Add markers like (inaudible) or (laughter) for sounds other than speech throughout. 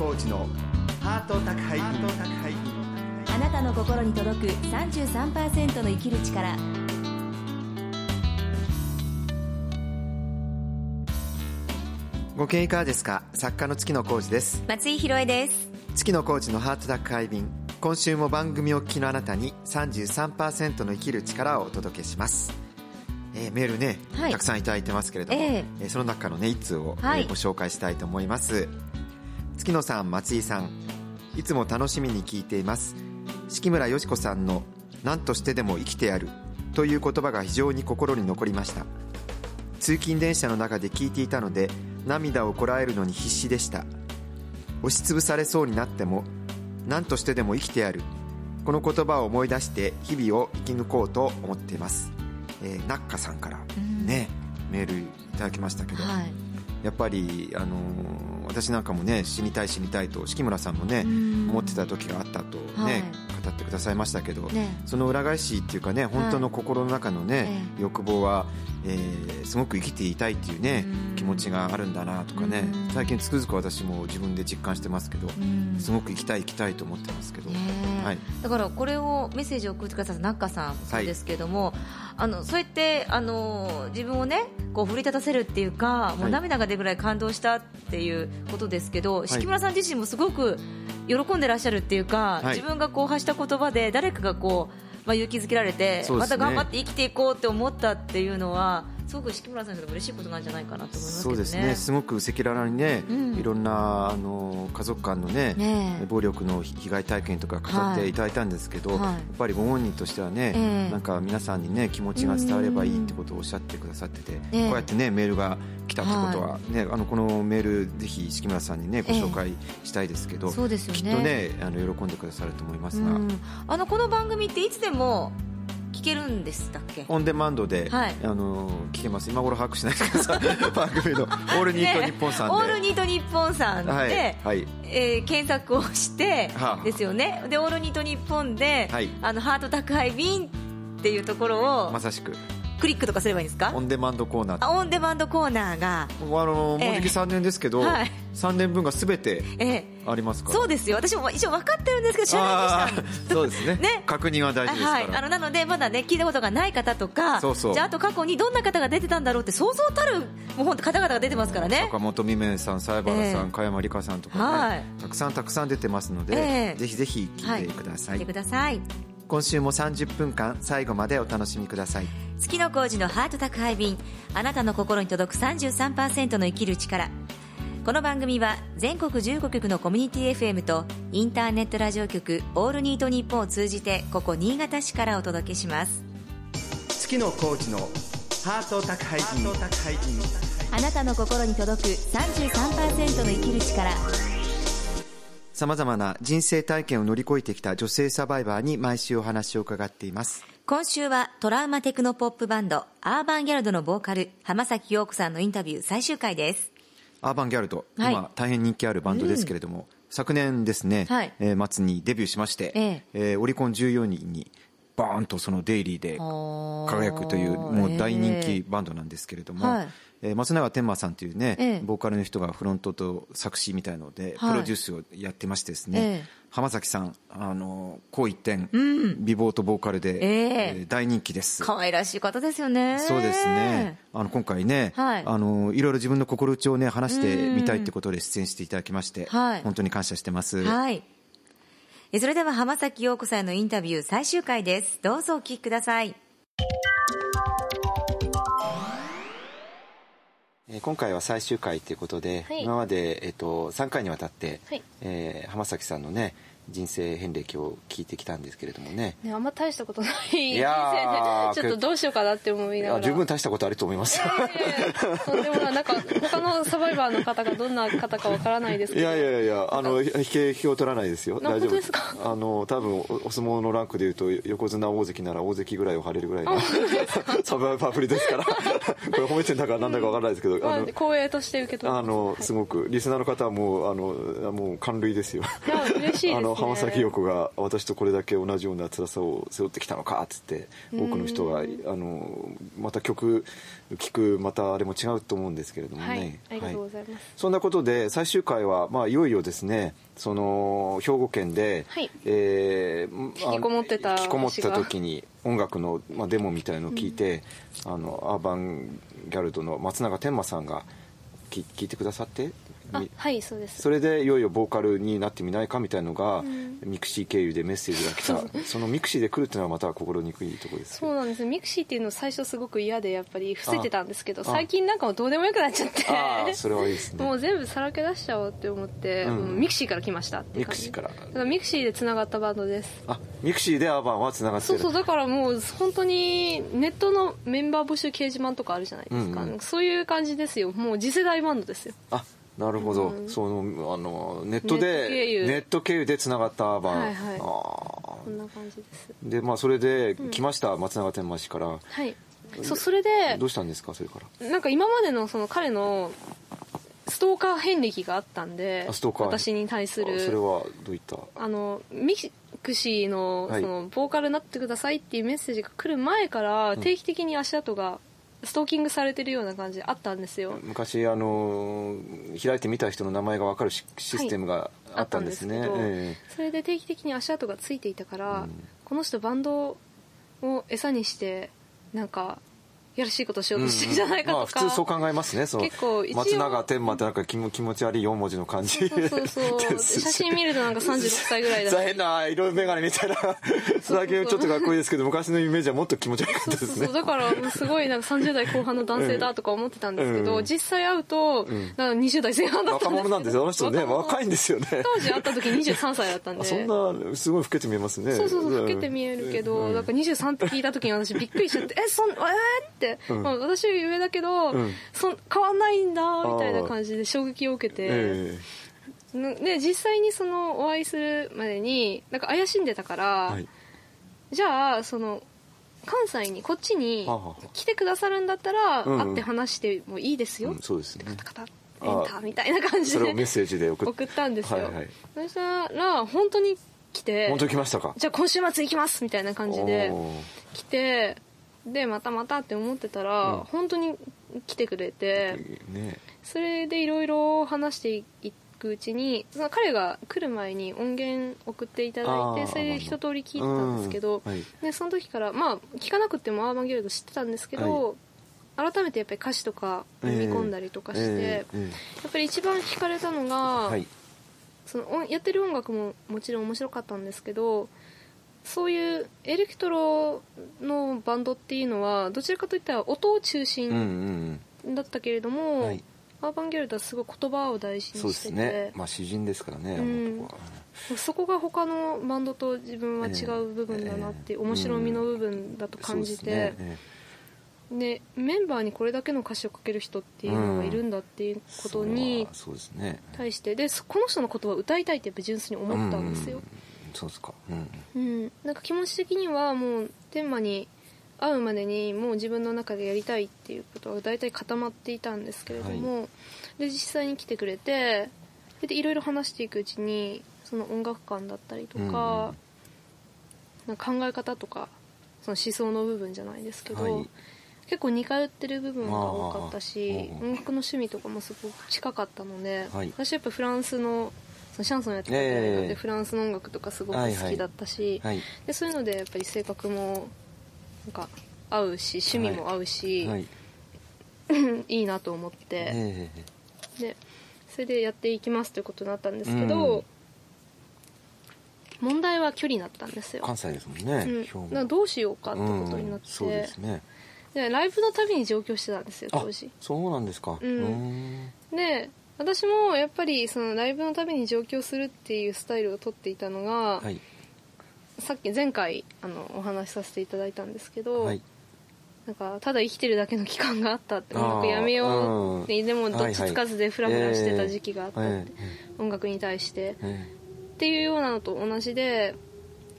コーチのハート宅配便あなたの心に届く33%の生きる力。ご経営いかがですか？作家の月野浩二です。松井宏恵です。月野浩二のハート宅配便。今週も番組を聞きのあなたに33%の生きる力をお届けします。えーメールね、はい。たくさんいただいてますけれども、ええ。ーその中のね一通を、はい。えーご紹介したいと思います月野さん松井さんいつも楽しみに聞いています。敷村よし子さんの「何としてでも生きてやる」という言葉が非常に心に残りました。通勤電車の中で聞いていたので涙をこらえるのに必死でした。押しつぶされそうになっても何としてでも生きてやる。この言葉を思い出して日々を生き抜こうと思っています、えー、ナッカさんからね、メールいただきましたけど、はいやっぱり、あのー私なんかもね死にたい死にたいと敷村さんもねん。思ってた時があったとね、はい語ってくださいましたけど、ね。その裏返しっていうかね本当の心の中のね、え欲望は、えーすごく生きていたいっていうねうん。気持ちがあるんだなとかねうん。最近つくづく私も自分で実感してますけどん。すごく生きたい生きたいと思ってますけど、はい、だからこれをメッセージを送ってくださった中さんそうですけども、あのそうやってあの自分をねこう奮い立たせるっていうかもうはい。涙が出るぐらい感動したっていうことですけど、敷村さん自身もすごく喜んでらっしゃるっていうか、はい。自分がこう発した言葉で誰かがこう、まあ、勇気づけられて、ますた頑張って生きていこうって思ったっていうのはすごく敷村さんにとっても嬉しいことなんじゃないかなと思いますね。そうですね。すごく赤裸々にね、うん。いろんなあの家族間のねねえ。暴力の被害体験とか語ってい。ただいたんですけど、はい。やっぱりご本人としてはね、ええ。なんか皆さんにね気持ちが伝わればいいってことをおっしゃってくださってて、ええ。こうやってねメールが来たってことは、ねあのこのメールぜひ敷村さんにねご紹介したいですけど、そうですよね。きっとねあの喜んでくださると思いますが、うん。あのこの番組っていつでも聞けるんでしたっけ？オンデマンドで、はい。あの聞けます。今頃把握しないでください (laughs) 番組の「オールニートニッポン」さんで、オールニートニッポンさんで、はいはい。えー検索をして、はあ。ですよね。でオールニートニッポンで、はい。あのハート宅配便っていうところをまさしくクリックとかすればいいんですか？オンデマンドコーナーあオンデマンドコーナーが、もうあのもうえ。えじき3年ですけど、はい。3年分が全てえありますから。ーそうですよ。私も一応分かってるんですけど知らないでしたそうですね。ね。確認は大事ですから、はい、あのなのでまだね聞いたことがない方とかそうそう。じゃああと過去にどんな方が出てたんだろうって想像たるもう本当方々が出てますからね。坂本美芽さん、西原さん、ええ。加山里香さんとかね、はい。たくさんたくさん出てますので、ええ。ぜひぜひ聞いてください、聞いてください今週も30分間最後までお楽しみください。月の工事のハート宅配便あなたの心に届く33%の生きる力。この番組は全国15局のコミュニティ FM とインターネットラジオ局オールニートニッポンを通じてここ新潟市からお届けします。月野コーチのハート宅配便。あなたの心に届く33%の生きる力さまざまな人生体験を乗り越えてきた女性サバイバーに毎週お話を伺っています。今週はトラウマテクノポップバンドアーバンギャルドのボーカル浜崎陽子さんのインタビュー最終回です。アーバンギャルド、はい。今大変人気あるバンドですけれども、昨年ですね、はい。えー末にデビューしまして、ええ。えーオリコン14人にバーンとそのデイリーで輝くというもう大人気バンドなんですけれども、はい。えー松永天馬さんというね、ええ。ボーカルの人がフロントと作詞みたいので、はい。プロデュースをやってましてですね、ええ。浜崎さん、あの、こう一点、ん。美貌とボーカルで、ええ。えー大人気です。可愛らしい方ですよね。そうですね。あの、今回ね、はい。あの、いろいろ自分の心打ちをね、話してみたいってことで出演していただきまして、はい。本当に感謝してます。はい。えそれでは浜崎陽子さんのインタビュー最終回です。どうぞお聞きください。えー今回は最終回ということで、はい今まで、えっと3回にわたって、はいえー浜崎さんのね人生遍歴を聞いてきたんですけれどもね。ね、あんま大したことない人生でちょっとどうしようかなって思いながら。十分大したことあると思います。いやいやとんでもない。なんか他のサバイバーの方がどんな方かわからないですけど。いやいやいやあの引け引けを取らないです。よな大丈夫です。かあの多分おお相撲のランクでいうと横綱大関なら大関ぐらいを張れるぐらいのサバイバー振りですから。(laughs) これ褒めてんだかなんだかわからないですけど、まああの光栄として受け取ってあのすごくリスナーの方はもうあのもう感涙ですよ。いや嬉しいです。ねあの浜崎陽子が私とこれだけ同じような辛さを背負ってきたのかっつって多くの人があのまた曲聴くまたあれも違うと思うんですけれどもね、はいそんなことで最終回は、まあ、いよいよですねその兵庫県で、はい。えー引きこもってた引きこもった時に音楽の、まあ、デモみたいのを聞いて、あのアーバンギャルドの松永天馬さんがき聞いてくださってはいそうです。それでいよいよボーカルになってみないかみたいのが、ん。 mixi経由でメッセージが来た。その mixiで来るっていうのはまた心にくいところですそうなんです。 mixiっていうの最初すごく嫌でやっぱり伏せてたんですけどあ。最近なんかもうどうでもよくなっちゃって。ああそれはいいですね。もう全部さらけ出しちゃおうって思って、うん。 mixiから来ましたってい mixiから。だから mixiでつながったバンドです。あ mixiでアーバンはつながってる。そうそうだからもう本当にネットのメンバー募集掲示板とかあるじゃないですか、うんうん。そういう感じですよ。もう次世代バンドですよ。あなるほど、うん。そのあのネットでネット経由。でつながったアー。バン、はいはい。あこんな感じです。ーでまあそれで来ました、松永天馬氏から。はい。そうそれでどうしたんですかそれから？なんか今までのその彼のストーカー遍歴があったんであストーカー。私に対する。あそれはどういった？あのミクシーのはい。そのボーカルになってくださいっていうメッセージが来る前から定期的に足跡がストーキングされてるような感じであったんですよ。昔あの開いてみた人の名前が分かるシシステムがあったんですね、あったんですけどえ。それで定期的に足跡がついていたから、うん。この人バンドを餌にしてなんかやらしいことしえようとしてるんじゃないかまあとか、普通そう考えますね。その結構松永天馬ってなんか気持ち悪い4文字の感じそうそうそうです (laughs) 写真見るとなんか36歳ぐらいだ大変な色眼鏡みたいな最近ちょっとかっこいいですけど昔のイメージはもっと気持ち悪かったですね。そうそうだからすごいなんか30代後半の男性だとか思ってたんですけど、うん。実際会うと、なんか20代前半だった若者なんですよあの人ね。若いんですよね。当時会った時23歳だったんで。あそんなすごい老けて見えますね。そうそうそう老けて見えるけど、うん。だから23って聞いた時に私びっくりしちゃって「えそんえー?」って、うん。まあ私より上だけど、うん。そん変わんないんだみたいな感じで衝撃を受けて、えなで実際にそのお会いするまでになんか怪しんでたから、えはい。じゃあその関西にこっちに来てくださるんだったら、会って話してもいいですよ、うんそうですね。カタカタエンターみたいな感じで。それをメッセージで送ったんですよ、はいはい。そしたら本当に来て本当に来ましたか？じゃあ今週末行きますみたいな感じで来てでまたまたって思ってたら、うん。本当に来てくれてね。それでいろいろ話していくうちにその彼が来る前に音源送っていただいてそれで一通り聞いてたんですけど、うん。はい。でその時からまあ聞かなくてもアーバンギルド知ってたんですけど、改めてやっぱり歌詞とか読み込んだりとかして、えええやっぱり一番聞かれたのが、えはい。その音やってる音楽ももちろん面白かったんですけどそういうエレクトロのバンドっていうのはどちらかといったら音を中うんう心ん。だったけれどうも、んはい。アーバンギャルドはすごい言葉を大事そうでにしてて。すね。まあ詩人ですからねうん。そこが他のバンドと自分は違う部分だなってええ。面白みの部分だと感じて、そうですね。でメンバーにこれだけの歌詞を書ける人っていうのがいるんだっていうことに対してでそこの人のことは歌いたいってやっぱ純粋に思ったんですよ。う、そうですか。うん。うん、なんか気持ち的にはもう天馬に会うまでにもう自分の中でやりたいっていうことは大体固まっていたんですけれども、で実際に来てくれてでいろいろ話していくうちにその音楽観だったりとか,、なんか考え方とかその思想の部分じゃないですけど、はい。結構似通ってる部分が多かったし音楽の趣味とかもすごく近かったので、はい。私やっぱフランスのそのシャンソンやってたっていうので、ええフランスの音楽とかすごく好きだったし、はい。でそういうのでやっぱり性格もなんか合うし趣味も合うし、はい。(laughs) い、いなと思って、ええ。でそれでやっていきますということになったんですけど、うん。問題は距離だったんですよ、関西ですもんうん、ねだからどうしようかってことになって、うんそうですね。でライブのたびに上京してたんですよあ当時。そうなんですか。うん。うん。で私もやっぱりそのライブのたびに上京するっていうスタイルをとっていたのが、はい。さっき前回あのお話しさせていただいたんですけど、はい。なんかただ生きてるだけの期間があったって音楽やめよううん。ってでもどっちつかずでフラフラしてた時期があったって、ええ音楽に対して。えっていうようなのと同じで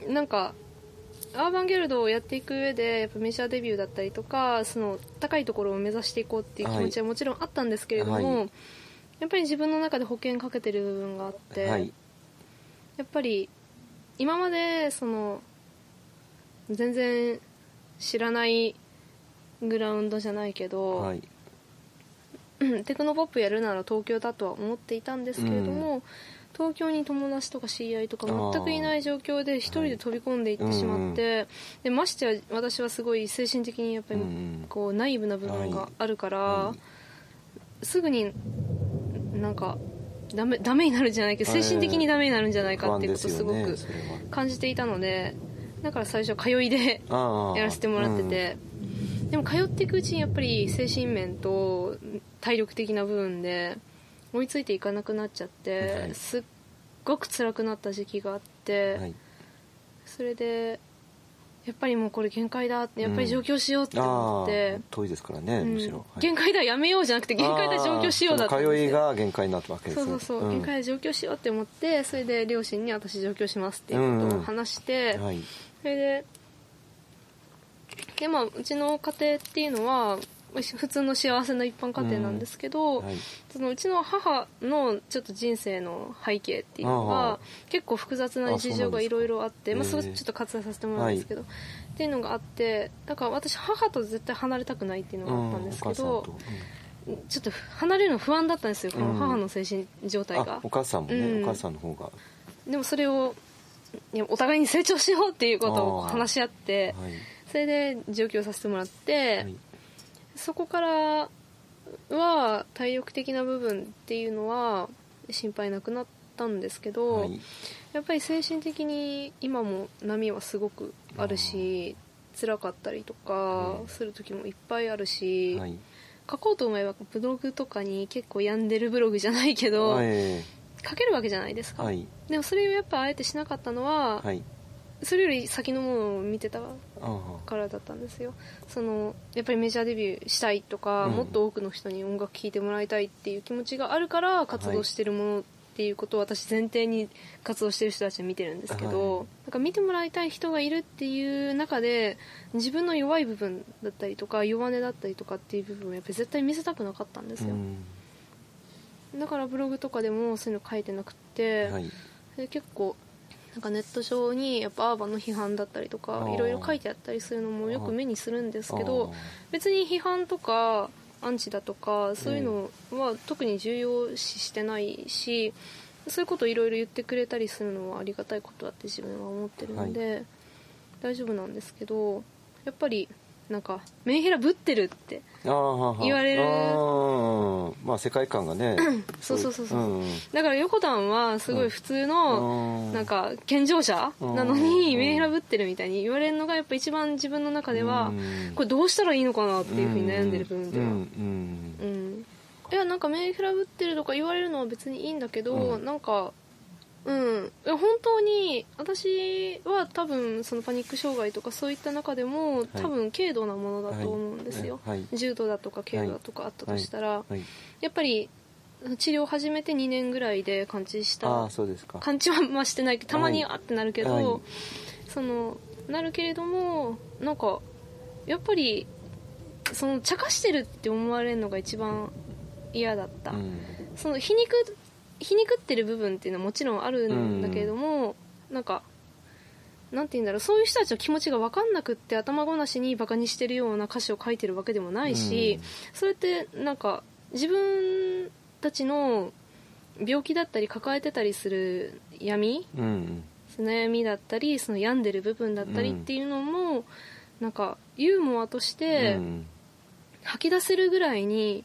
なんかアーバンギャルドをやっていく上でやっぱメジャーデビューだったりとかその高いところを目指していこうっていう気持ちはもちろんあったんですけれども、はいやっぱり自分の中で保険かけてる部分があって、えはい。やっぱり今までその全然知らないグラウンドじゃないけど、はい。うんテクノポップやるなら東京だとは思っていたんですけれども、う東京に友達とか知り合いとか全くいない状況で一人で飛び込んでいってしまって、でましてや私はすごい精神的にやっぱりうんうん。こうナイーブな部分があるから、はすぐになんかダメダメになるんじゃないけど精神的にダメになるんじゃないかっていうことをすごく感じていたのでだから最初通いでやらせてもらってて、でも通っていくうちにやっぱり精神面と体力的な部分で追いついていかなくなっちゃって、はいすっごく辛くなった時期があって、うんはい。それでやっぱりもうこれ限界だってやっぱり上京しようって思って。ああ、遠いですからね、うん。むしろ、はい。限界だやめようじゃなくて限界だ上京しようだったんああその通いが限界になったわけですね。そうそうそう、ん。限界で上京しようって思ってそれで両親に私上京しますっていうことを話して、はい。それででまあうちの家庭っていうのは普通の幸せな一般家庭なんですけど、はい。そのうちの母のちょっと人生の背景っていうのが結構複雑な事情がいろいろあってあまあ、それちょっと割愛させてもらうんですけど、っていうのがあってだから私母と絶対離れたくないっていうのがあったんですけど、うん。ちょっと離れるの不安だったんですよこのうん。母の精神状態が。あ、お母さんもね、うん。お母さんの方が、はでもそれをいやお互いに成長しようっていうことを話し合ってい。それで上京させてもらって、はいそこからは体力的な部分っていうのは心配なくなったんですけど、はい。やっぱり精神的に今も波はすごくあるし辛かったりとかうん。する時もいっぱいあるし、はい。書こうと思えばブログとかに結構病んでるブログじゃないけど、はい。書けるわけじゃないですか、はい。でもそれをやっぱあえてしなかったのは、はいそれより先のものを見てたからだったんですよ。そのやっぱりメジャーデビューしたいとか、うん。もっと多くの人に音楽聴いてもらいたいっていう気持ちがあるから活動してるものっていうことを私前提に活動してる人たちは見てるんですけど、はい。なんか見てもらいたい人がいるっていう中で自分の弱い部分だったりとか弱音だったりとかっていう部分をやっぱり絶対見せたくなかったんですよ、うん。だからブログとかでもそういうの書いてなくて、はい。で結構なんかネット上にやっぱアーバンの批判だったりとかいろいろ書いてあったりするのもよく目にするんですけあど別に批判とかアンチだとかそういうのは特に重要視してないしそういうことをいろいろ言ってくれたりするのはありがたいことだって自分は思ってるので大丈夫なんですけどやっぱりなんかメンヘラぶってるって言われる。まあ世界観がね。(clears throat) そうそうそうそう。うんだから横田はすごい普通のうん。なんか健常者なのうにん。メンヘラぶってるみたいに言われるのがやっぱ一番自分の中ではうん。これどうしたらいいのかなっていうふうに悩んでる部分では。うんうん。うん。いやなんかメンヘラぶってるとか言われるのは別にいいんだけど、うん。なんかうん。本当に私は多分そのパニック障害とかそういった中でも多分軽度なものだと思うんですよ、はい。はい。重度だとか軽度だとかあったとしたら、はい。やっぱり治療を始めて2年ぐらいで完治したああそうですか。感じはまあしてないけどたまにはいあってなるけど、はい。そのなるけれどもなんかやっぱりその茶化してるって思われるのが一番嫌だった、うん。その皮肉皮肉ってる部分っていうのはもちろんあるんだけれども、なんかなんて言うんだろうそういう人たちの気持ちが分かんなくって頭ごなしにバカにしてるような歌詞を書いてるわけでもないし、それってなんか自分たちの病気だったり抱えてたりする闇うん。悩みだったりその病んでる部分だったりっていうのも、なんかユーモアとしてうん。吐き出せるぐらいにん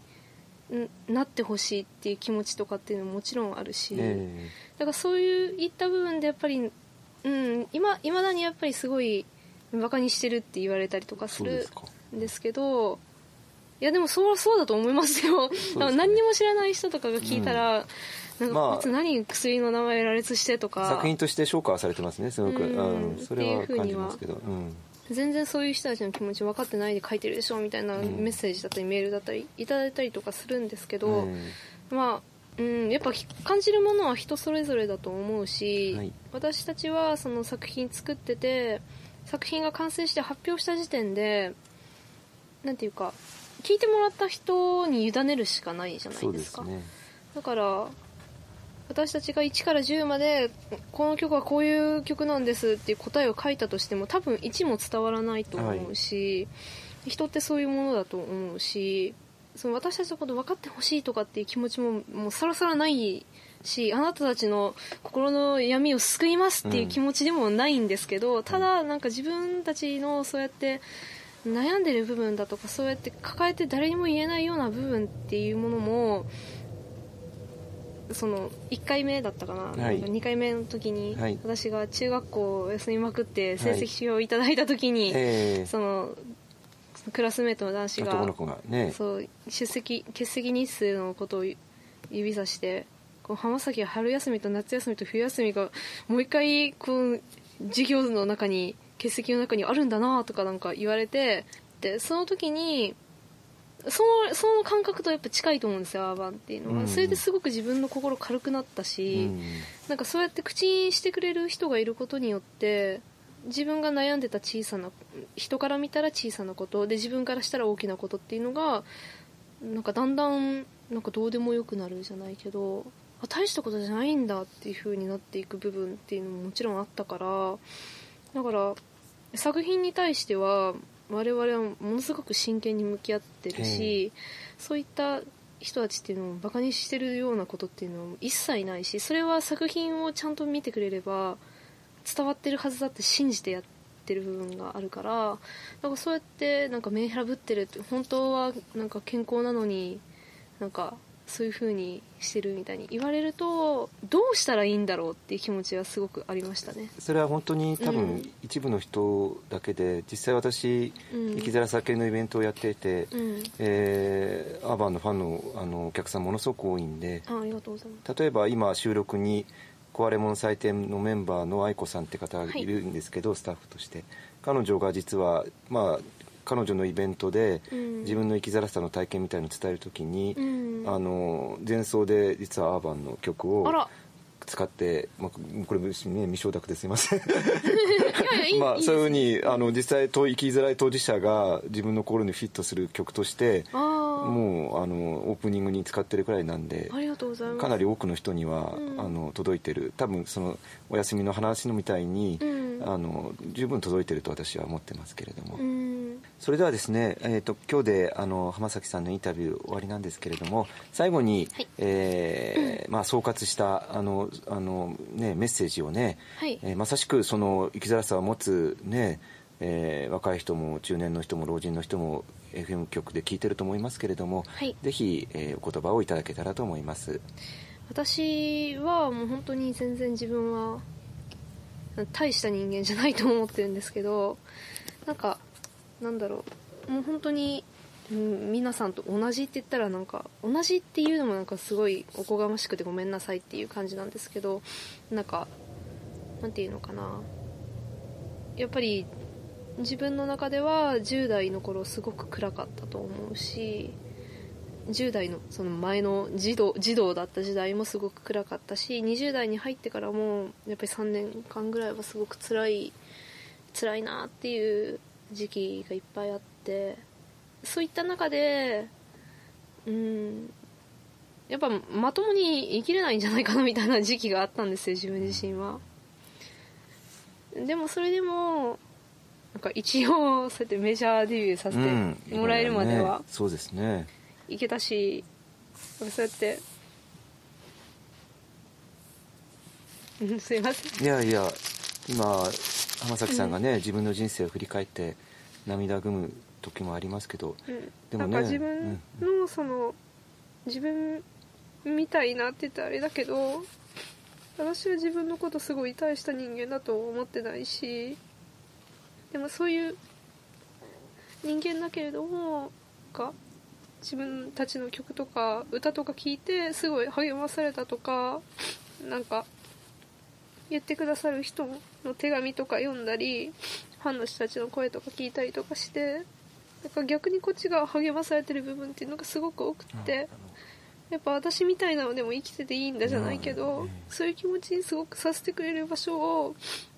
なってほしいっていう気持ちとかっていうのももちろんあるし、えだからそういういった部分でやっぱり、うん、今いまだにやっぱりすごいバカにしてるって言われたりとかえするんですけどいやでもそうそうだと思いますよ。すね。何にも知らない人とかが聞いたら、なんまあかこいつ何薬の名前羅列してとか。作品として評価はされてますねすごく。うん。うん。それは感じますけど。うん全然そういう人たちの気持ち分かってないで書いてるでしょみたいなうん。メッセージだったりメールだったりいただいたりとかするんですけど、えまあうん、やっぱ感じるものは人それぞれだと思うし、はい。私たちはその作品作ってて作品が完成して発表した時点でなんていうか聞いてもらった人に委ねるしかないじゃえないですすね。だから私たちが1から10までこの曲はこういう曲なんですっていう答えを書いたとしても多分1も伝わらないと思うし、人ってそういうものだと思うしその私たちのこと分かってほしいとかっていう気持ちももうさらさらないしあなたたちの心の闇を救いますっていう気持ちでもないんですけど、ただなんか自分たちのそうやって悩んでる部分だとかそうやって抱えて誰にも言えないような部分っていうものもその1回目だったかな,、はい。なんか2回目の時に、はい。私が中学校を休みまくって成績表をいただいた時に、ええ。そのクラスメートの男子ががね。そう出席欠席日数のことを指さしてこう浜崎は春休みと夏休みと冬休みがもう一回こう授業の中に欠席の中にあるんだなとかなんか言われてでその時にそのその感覚とやっぱ近いと思うんですよアーバンっていうのは、うん。それですごく自分の心軽くなったうし、ん。なんかそうやって口にしてくれる人がいることによって自分が悩んでた小さな人から見たら小さなことで自分からしたら大きなことっていうのがなんかだんだんなんかどうでもよくなるじゃないけどあ大したことじゃないんだっていう風になっていく部分っていうのももちろんあったからだから作品に対しては我々はものすごく真剣に向き合ってるし、そういった人たちっていうのをバカにしてるようなことっていうのは一切ないしそれは作品をちゃんと見てくれれば伝わってるはずだって信じてやってる部分があるからなんかそうやってなんかメンヘラぶってるって本当はなんか健康なのになんかそういう風にしてるみたいに言われるとどうしたらいいんだろうっていう気持ちはすごくありましたね。それは本当に多う分ん一部の人だけで実際私うん生きづらさ系のイベントをやっていて、うんえーアーバンのファンのあのお客さんものすごく多いんであありがとうございます。例えば今収録に壊れ物祭典のメンバーの愛子さんって方がいるんですけど、スタッフとして彼女が実はまあ彼女のイベントでうん。自分の生きづらさの体験みたいのを伝える時に、うん。あの前奏で実はアーバンの曲を使って、まあ、これ、ね、未承諾ですいません。(laughs) まあそういうふうにあの実際と生きづらい当事者が自分の心にフィットする曲としてもうあのオープニングに使ってるくらいなんでありがとうございます。かなり多くの人には、うん。あの届いてる。多分そのお休みの話のみたいに、うんあの十分届いてると私は思ってますけれども、うん。それではですね、えー、と今日であの浜崎さんのインタビュー終わりなんですけれども最後に、はい。えーまあ、総括したあのあの、ね、メッセージをね、はい。えーまさしくその生きづらさを持つ、ねえー若い人も中年の人も老人の人も FM 局で聞いてると思いますけれども、はい。ぜひ、えーお言葉をいただけたらと思います。私はもう本当に全然自分は大した人間じゃないと思ってるんですけどなんかなんだろう。もう本当に、うん、皆さんと同じって言ったらなんか同じっていうのもなんかすごいおこがましくてごめんなさいっていう感じなんですけどなんかなんていうのかな。やっぱり自分の中では10代の頃すごく暗かったと思うし10代のその前の児童児童だった時代もすごく暗かったし20代に入ってからもやっぱり3年間ぐらいはすごく辛い辛いなっていう時期がいっぱいあってそういった中でうんやっぱまともに生きれないんじゃないかなみたいな時期があったんですよ自分自身は。でもそれでもなんか一応そうやってメジャーデビューさせてもらえるまでは。ねそうですね。いけたしそうやって。う (laughs) んすいません。いやいや今浜崎さんがね、自分の人生を振り返って涙ぐむ時もありますけどうん。でもねなんか自分のその、自分みたいなって言ったらあれだけど私は自分のことすごい大した人間だと思ってないしでもそういう人間だけれどもなんか自分たちの曲とか歌とか聴いてすごい励まされたとかなんか言ってくださる人の手紙とか読んだりファンの人たちの声とか聞いたりとかしてなんか逆にこっちが励まされてる部分っていうのがすごく多くってやっぱ私みたいなのでも生きてていいんだじゃないけど、うんそういう気持ちにすごくさせてくれる場所を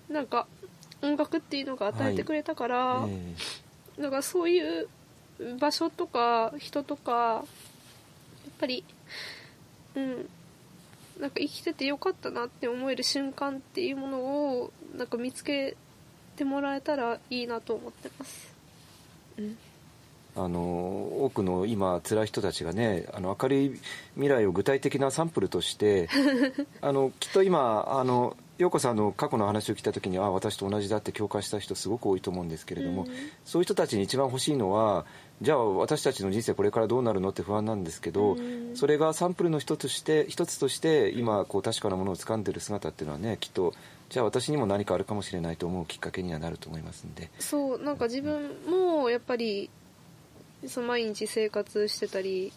なんか音楽っていうのが与えてくれたから、えだからそういう場所とか人とかやっぱりうん。なんか生きててよかったなって思える瞬間っていうものをなんか見つけてもらえたらいいなと思ってます。うん。あの多くの今辛い人たちがねあの明るい未来を具体的なサンプルとして (laughs) あのきっと今あの陽子さんの過去の話を聞いた時にあ私と同じだって共感した人すごく多いと思うんですけれども、うん。そういう人たちに一番欲しいのはじゃあ私たちの人生これからどうなるのって不安なんですけど、うんそれがサンプルの一つとして一つとして今こう確かなものを掴んでる姿っていうのはねきっとじゃあ私にも何かあるかもしれないと思うきっかけにはなると思いますんで。そうなんか自分もやっぱりその毎日生活してたり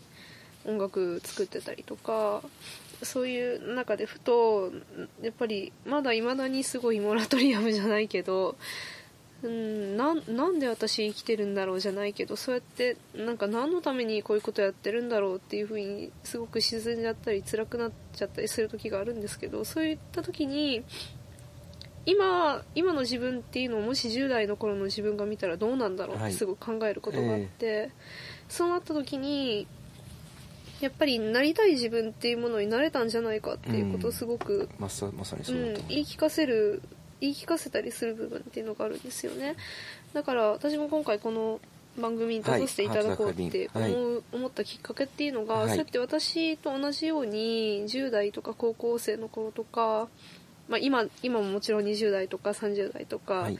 音楽作ってたりとかそういう中でふとやっぱりまだいまだにすごいモラトリアムじゃないけどうんなんなんで私生きてるんだろうじゃないけどそうやってなんか何のためにこういうことやってるんだろうっていうふうにすごく沈んじゃったり辛くなっちゃったりする時があるんですけどそういった時に今今の自分っていうのをもし10代の頃の自分が見たらどうなんだろうっはい。てすごく考えることがあって、そうなった時にやっぱりなりたい自分っていうものになれたんじゃないかっていうことをすごく、まさまさにうそうだと思います、言い聞かせる言い聞かせたりする部分っていうのがあるんですよね。だから私も今回この番組に出させていただこうって思,、はいう思ったきっかけっていうのが、はい。そうやって私と同じように10代とか高校生の頃とか、まあ、今今ももちろん20代とか30代とかはい。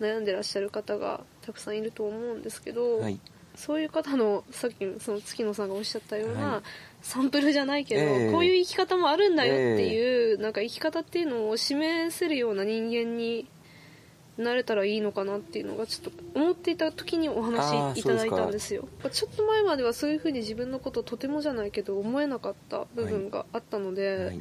悩んでらっしゃる方がたくさんいると思うんですけど、はい。そういう方のさっきその月野さんがおっしゃったような、はいサンプルじゃないけど、ええ。こういう生き方もあるんだよっていう、なんか生き方っていうのを示せるような人間になれたらいいのかなっていうのがちょっと思っていた時におあ話ーいただいたんですよ。ちょっと前まではそういうふうに自分のことをとてもじゃないけど思えなかった部分があったので、はい。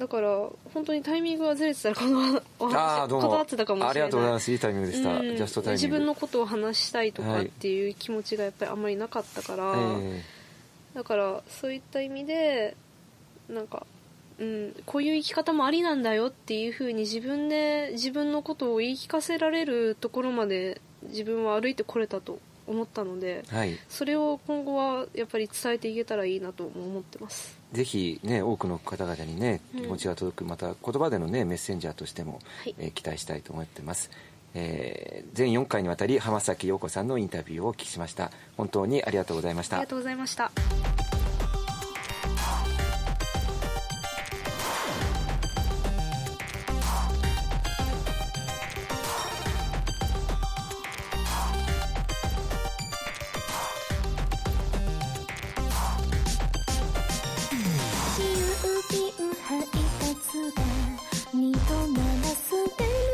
だから本当にタイミングがずれてたらこのお話断ってたかもしれない。ありがとうございます。いいタイミングでした、うん。ジャストタイミング。自分のことを話したいとかっていう気持ちがやっぱりあんまりなかったから、えだからそういった意味でなんか、うん、こういう生き方もありなんだよっていうふうに自分で自分のことを言い聞かせられるところまで自分は歩いてこれたと思ったのでえはい。それを今後はやっぱり伝えていけたらいいなとも思ってます。ぜひね多くの方々にねうん。気持ちが届く、また言葉でのねメッセンジャーとしても、はい。えー期待したいと思ってます、えー全4回にわたり浜崎陽子さんのインタビューをお聞きしました。本当にありがとうございました。ありがとうございました郵便配達が二度鳴らすベル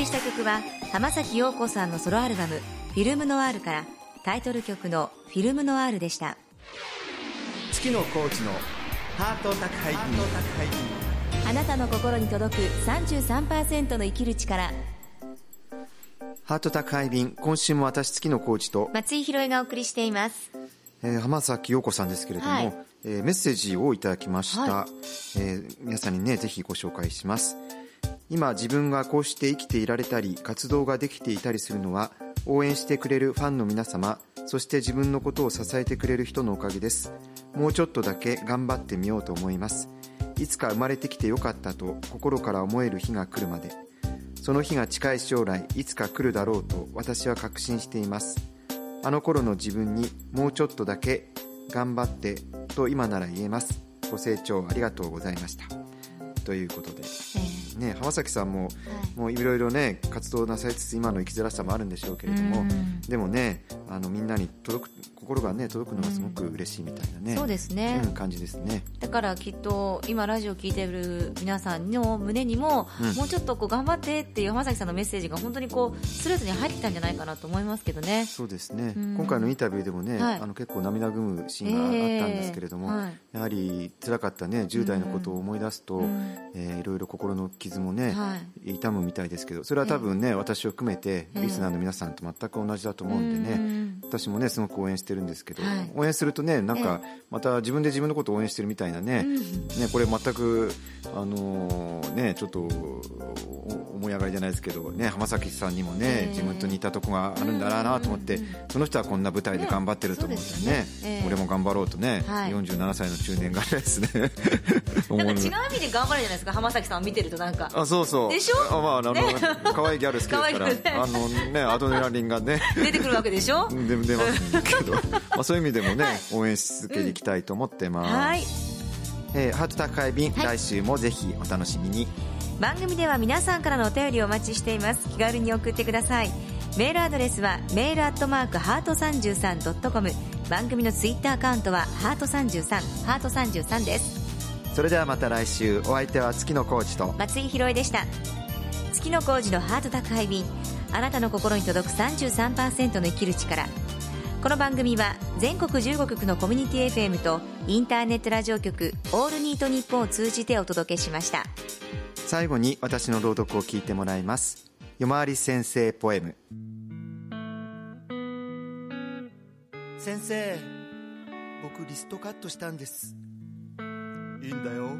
りした曲は浜崎陽子さんのソロアルバム「フィルムノワール」からタイトル曲の「フィルムノワール」でした。月野コーチのハート宅配便。あなたの心に届く33%の生きる力。ハート宅配便今週も私月野コーチと、松井宏恵がお送りしています。えー浜崎陽子さんですけれども、はい。えーメッセージをいただきました、はえー皆さんにねぜひご紹介します今自分がこうして生きていられたり活動ができていたりするのは応援してくれるファンの皆様そして自分のことを支えてくれる人のおかげです。もうちょっとだけ頑張ってみようと思います。いつか生まれてきてよかったと心から思える日が来るまで。その日が近い将来いつか来るだろうと私は確信しています。あの頃の自分にもうちょっとだけ頑張ってと今なら言えます。ご清聴ありがとうございました。ということで。えね、浜崎さんも、はい。もういろいろね活動なされつつ今の生きづらさもあるんでしょうけれどもうん。でもねあのみんなに届く心がね届くのがすごく嬉しいみたいなね、そうですね、うん感じですね。だからきっと今ラジオ聞いてる皆さんの胸にも、うん。もうちょっとこう頑張ってっていう浜崎さんのメッセージが本当にこうストレートに入ってきたんじゃないかなと思いますけどね。そうですね、うん。今回のインタビューでもね、はい。あの結構涙ぐむシーンがあったんですけれども、えー。はい。やはり辛かったね10代のことを思い出すと、うん。えーいろいろ心の傷もね、はい。痛むみたいですけどそれは多分ね、私を含めてええ。リスナーの皆さんと全く同じだと思うんでね、うん私もねすごく応援してるんですけど、はい。応援するとねなんかまた自分で自分のことを応援してるみたいなね,、うんねこれ全くあのーねちょっとお思い上がりじゃないですけどね浜崎さんにもね、ええ。自分と似たとこがあるんだなと思って、うんうんうん。その人はこんな舞台で頑張ってると思うんでよね。ね。ええ。俺も頑張ろうとね、はい。47歳の中年がですね。思 (laughs) なんか違う意味で頑張るじゃないですか浜崎さんを見てるとなんか。あそうそう。でしょ？あ、まあ、あの、可愛いギャル好きですから。あのねアドレナリンがね。出てくるわけでしょ？で出ますけど、まあ、そういう意味でもね、はい。応援し続けていきたいと思ってます、はい。えーハート宅配便、はい。来週もぜひお楽しみに。番組では皆さんからのお便りをお待ちしています。気軽に送ってください。メールアドレスはメールアットマークハート 33.com 番組のツイッターアカウントはハート33ハート33です。それではまた来週。お相手は月野浩二と。松井宏恵でした。月の工事のハート宅配便。あなたの心に届く33%の生きる力この番組は全国15局のコミュニティ FM とインターネットラジオ局オールニートニッポンを通じてお届けしました。最後に私の朗読を聞いてもらいます。夜回り先生ポエム。先生僕リストカットしたんです。いいんだよ。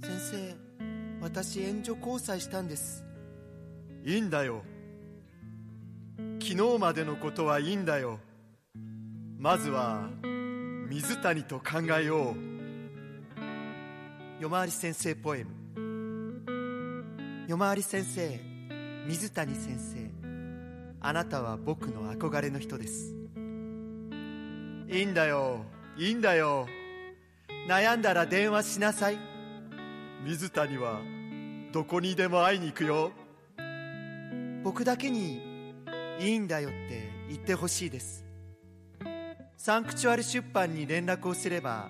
先生私援助交際したんです。いいんだよ昨日までのことはいいんだよ。まずは水谷と考えよう。夜回り先生ポエム。夜回り先生水谷先生。あなたは僕の憧れの人です。いいんだよ。いいんだよ。悩んだら電話しなさい。水谷はどこにでも会いに行くよ。僕だけにいいんだよって言ってほしいです。サンクチュアル出版に連絡をすれば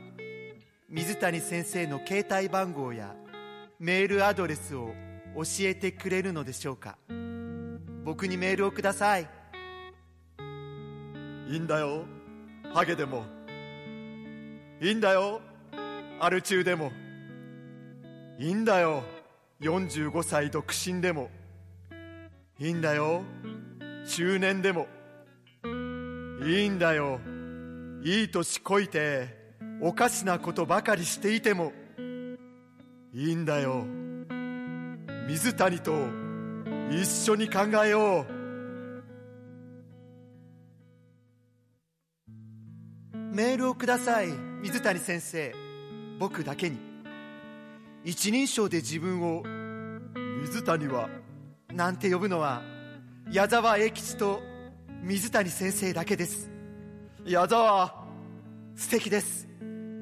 水谷先生の携帯番号やメールアドレスを教えてくれるのでしょうか。僕にメールをください。いいんだよ。ハゲでも。いいんだよ。アル中でも。いいんだよ。45歳独身でも。いいんだよ。中年でも。いいんだよ。いい年こいておかしなことばかりしていても。いいんだよ。水谷と一緒に考えよう。メールをください水谷先生。僕だけに。一人称で自分を水谷はなんて呼ぶのは矢沢永吉と水谷先生だけです。矢沢素敵です。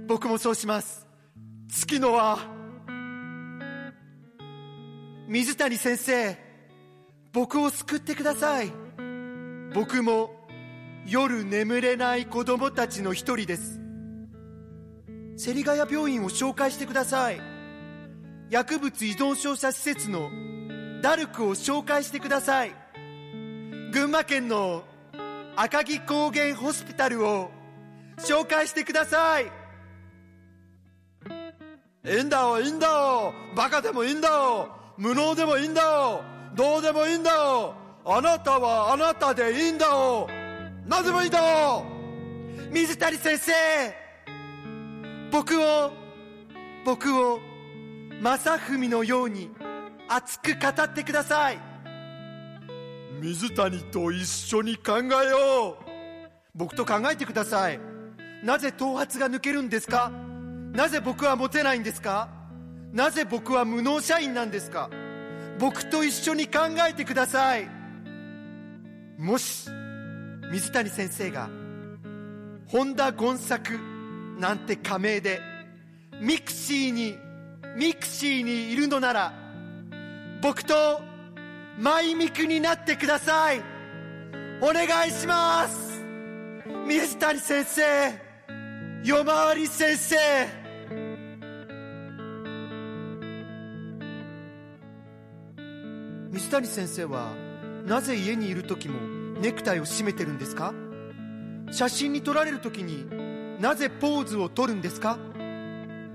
僕もそうします。月野は水谷先生僕を救ってください。僕も夜眠れない子供たちの一人です。芹ヶ谷病院を紹介してください。薬物依存症者施設のダルクを紹介してください。群馬県の赤城高原ホスピタルを紹介してください。いいんだよいいんだよバカでもいいんだよ無能でもいいんだよどうでもいいんだよあなたはあなたでいいんだよ何でもいいんだよ水谷先生。僕を僕を正文のように熱く語ってください。水谷と一緒に考えよう。僕と考えてください。なぜ頭髪が抜けるんですか？なぜ僕はモテないんですか？なぜ僕は無能社員なんですか？僕と一緒に考えてください。もし水谷先生が本田権作なんて仮名で mixiに mixiにいるのなら僕とマイミクになってください。お願いします。水谷先生夜回り先生。水谷先生はなぜ家にいる時もネクタイを締めてるんですか？写真に撮られる時になぜポーズを取るんですか？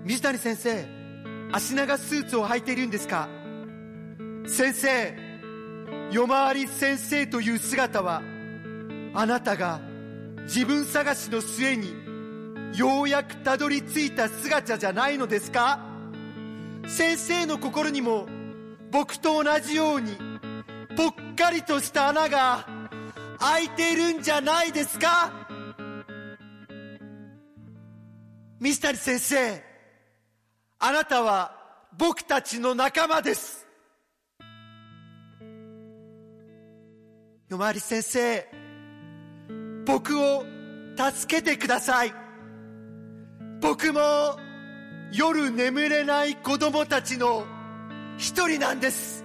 水谷先生足長スーツを履いているんですか？先生夜回り先生という姿はあなたが自分探しの末にようやくたどり着いた姿じゃないのですか？先生の心にも僕と同じようにぽっかりとした穴が開いているんじゃないですか？水谷先生あなたは僕たちの仲間です。夜回り先生僕を助けてください。僕も夜眠れない子供たちの一人なんです。